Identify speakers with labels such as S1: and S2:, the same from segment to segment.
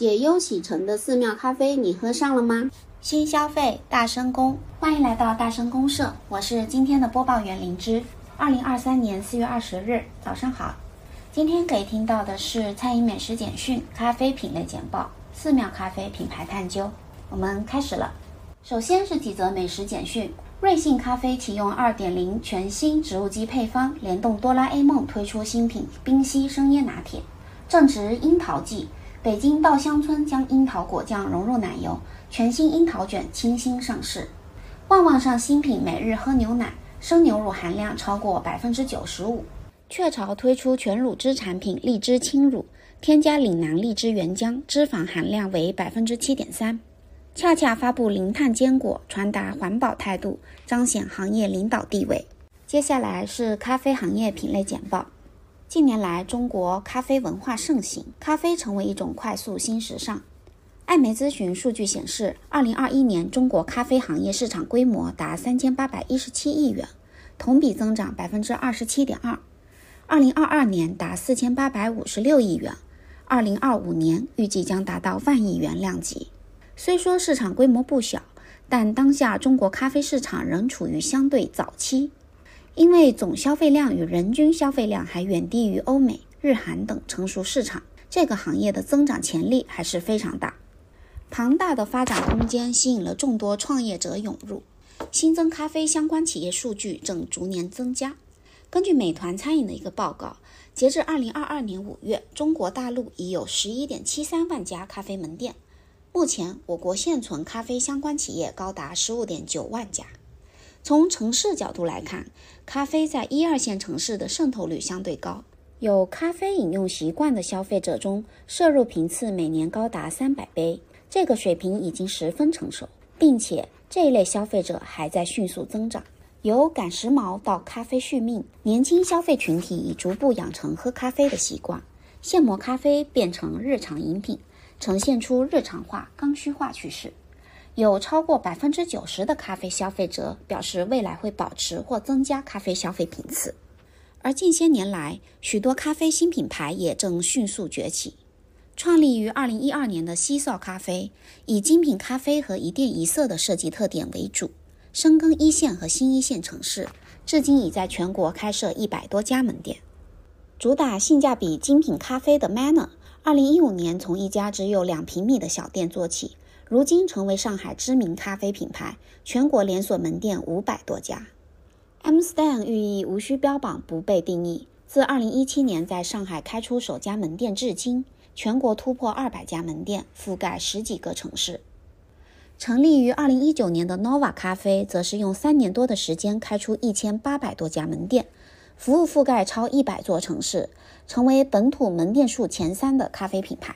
S1: 解忧启程的寺庙咖啡，你喝上了吗？
S2: 新消费大声公，欢迎来到大声公社，我是今天的播报员灵芝。二零二三年四月二十日早上好，今天可以听到的是餐饮美食简讯、咖啡品类简报、寺庙咖啡品牌探究。我们开始了，首先是几则美食简讯。瑞幸咖啡启用二点零全新植物基配方，联动哆啦 A 梦推出新品冰溪生椰拿铁。正值樱桃季。北京稻香村将樱桃果酱融入奶油，全新樱桃卷清新上市。旺旺上新品每日喝牛奶，生牛乳含量超过百分之九十五。雀巢推出全乳汁产品荔枝轻乳，添加岭南荔枝原浆，脂肪含量为百分之七点三。恰恰发布零碳坚果，传达环保态度，彰显行业领导地位。接下来是咖啡行业品类简报。近年来，中国咖啡文化盛行，咖啡成为一种快速新时尚。艾媒咨询数据显示，二零二一年中国咖啡行业市场规模达三千八百一十七亿元，同比增长百分之二十七点二。二零二二年达四千八百五十六亿元，二零二五年预计将达到万亿元量级。虽说市场规模不小，但当下中国咖啡市场仍处于相对早期。因为总消费量与人均消费量还远低于欧美、日韩等成熟市场，这个行业的增长潜力还是非常大。庞大的发展空间吸引了众多创业者涌入，新增咖啡相关企业数据正逐年增加。根据美团餐饮的一个报告，截至二零二二年五月，中国大陆已有十一点七三万家咖啡门店，目前我国现存咖啡相关企业高达十五点九万家。从城市角度来看，咖啡在一二线城市的渗透率相对高，有咖啡饮用习惯的消费者中，摄入频次每年高达三百杯，这个水平已经十分成熟，并且这一类消费者还在迅速增长。由赶时髦到咖啡续命，年轻消费群体已逐步养成喝咖啡的习惯，现磨咖啡变成日常饮品，呈现出日常化、刚需化趋势。有超过百分之九十的咖啡消费者表示，未来会保持或增加咖啡消费频次。而近些年来，许多咖啡新品牌也正迅速崛起。创立于二零一二年的西少咖啡，以精品咖啡和一店一色的设计特点为主，深耕一线和新一线城市，至今已在全国开设一百多家门店。主打性价比精品咖啡的 Manner，二零一五年从一家只有两平米的小店做起。如今成为上海知名咖啡品牌，全国连锁门店五百多家。M Stand 寓意无需标榜，不被定义。自二零一七年在上海开出首家门店至今，全国突破二百家门店，覆盖十几个城市。成立于二零一九年的 Nova 咖啡，则是用三年多的时间开出一千八百多家门店，服务覆盖超一百座城市，成为本土门店数前三的咖啡品牌。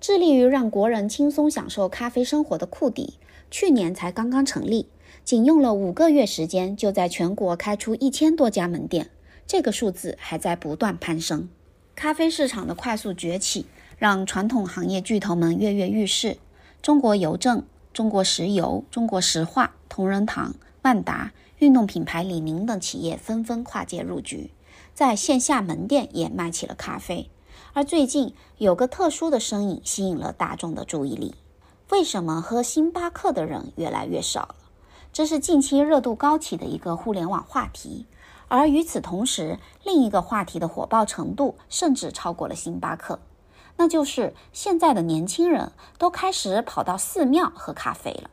S2: 致力于让国人轻松享受咖啡生活的库迪，去年才刚刚成立，仅用了五个月时间，就在全国开出一千多家门店，这个数字还在不断攀升。咖啡市场的快速崛起，让传统行业巨头们跃跃欲试。中国邮政、中国石油、中国石化、同仁堂、万达、运动品牌李宁等企业纷纷跨界入局，在线下门店也卖起了咖啡。而最近有个特殊的身影吸引了大众的注意力。为什么喝星巴克的人越来越少了？这是近期热度高起的一个互联网话题。而与此同时，另一个话题的火爆程度甚至超过了星巴克，那就是现在的年轻人都开始跑到寺庙喝咖啡了。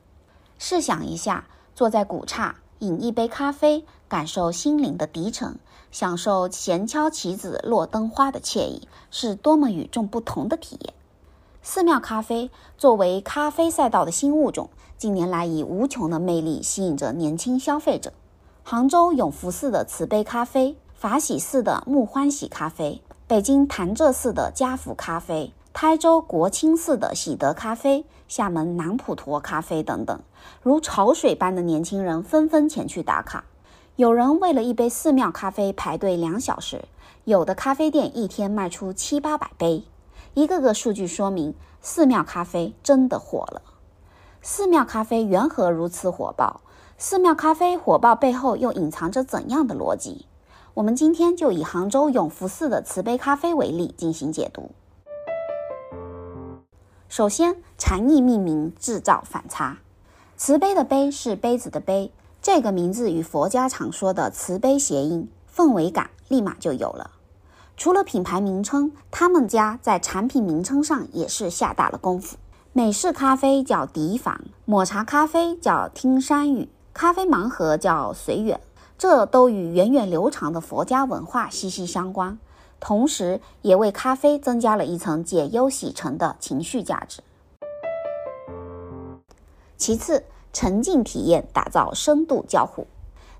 S2: 试想一下，坐在古刹。饮一杯咖啡，感受心灵的涤尘，享受闲敲棋子落灯花的惬意，是多么与众不同的体验。寺庙咖啡作为咖啡赛道的新物种，近年来以无穷的魅力吸引着年轻消费者。杭州永福寺的慈悲咖啡，法喜寺的木欢喜咖啡，北京潭柘寺的家福咖啡。台州国清寺的喜德咖啡，厦门南普陀咖啡等等，如潮水般的年轻人纷纷前去打卡。有人为了一杯寺庙咖啡排队两小时，有的咖啡店一天卖出七八百杯。一个个数据说明，寺庙咖啡真的火了。寺庙咖啡缘何如此火爆？寺庙咖啡火爆背后又隐藏着怎样的逻辑？我们今天就以杭州永福寺的慈悲咖啡为例进行解读。首先，禅意命名制造反差。慈悲的悲是杯子的杯，这个名字与佛家常说的慈悲谐音，氛围感立马就有了。除了品牌名称，他们家在产品名称上也是下大了功夫。美式咖啡叫迪坊，抹茶咖啡叫听山雨，咖啡盲盒叫随缘，这都与源远流长的佛家文化息息相关。同时，也为咖啡增加了一层解忧洗尘的情绪价值。其次，沉浸体验打造深度交互，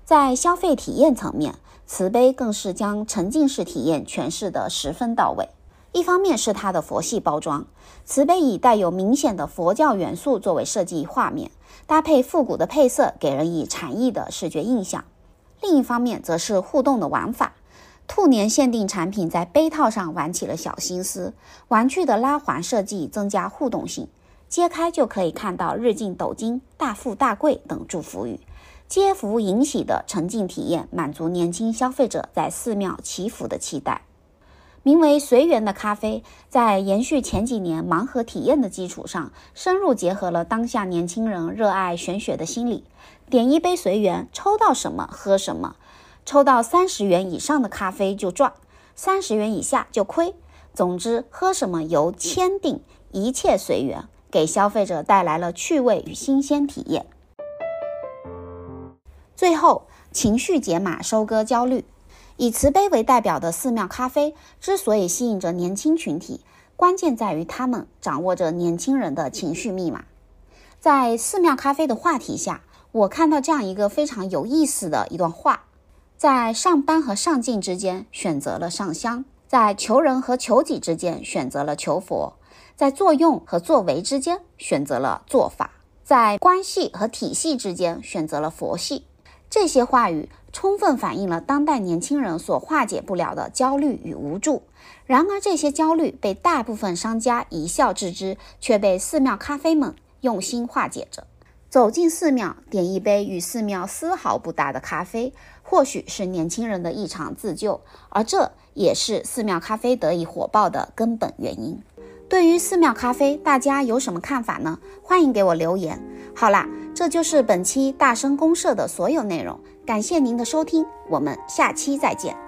S2: 在消费体验层面，慈悲更是将沉浸式体验诠释得十分到位。一方面是它的佛系包装，慈悲以带有明显的佛教元素作为设计画面，搭配复古的配色，给人以禅意的视觉印象；另一方面，则是互动的玩法。兔年限定产品在杯套上玩起了小心思，玩具的拉环设计增加互动性，揭开就可以看到“日进斗金”“大富大贵”等祝福语，接福迎喜的沉浸体验，满足年轻消费者在寺庙祈福的期待。名为“随缘”的咖啡，在延续前几年盲盒体验的基础上，深入结合了当下年轻人热爱玄学的心理，点一杯随缘，抽到什么喝什么。抽到三十元以上的咖啡就赚，三十元以下就亏。总之，喝什么由签定，一切随缘，给消费者带来了趣味与新鲜体验。最后，情绪解码收割焦虑。以慈悲为代表的寺庙咖啡之所以吸引着年轻群体，关键在于他们掌握着年轻人的情绪密码。在寺庙咖啡的话题下，我看到这样一个非常有意思的一段话。在上班和上进之间选择了上香，在求人和求己之间选择了求佛，在作用和作为之间选择了做法，在关系和体系之间选择了佛系。这些话语充分反映了当代年轻人所化解不了的焦虑与无助。然而，这些焦虑被大部分商家一笑置之，却被寺庙咖啡们用心化解着。走进寺庙，点一杯与寺庙丝毫不搭的咖啡，或许是年轻人的一场自救，而这也是寺庙咖啡得以火爆的根本原因。对于寺庙咖啡，大家有什么看法呢？欢迎给我留言。好啦，这就是本期大声公社的所有内容，感谢您的收听，我们下期再见。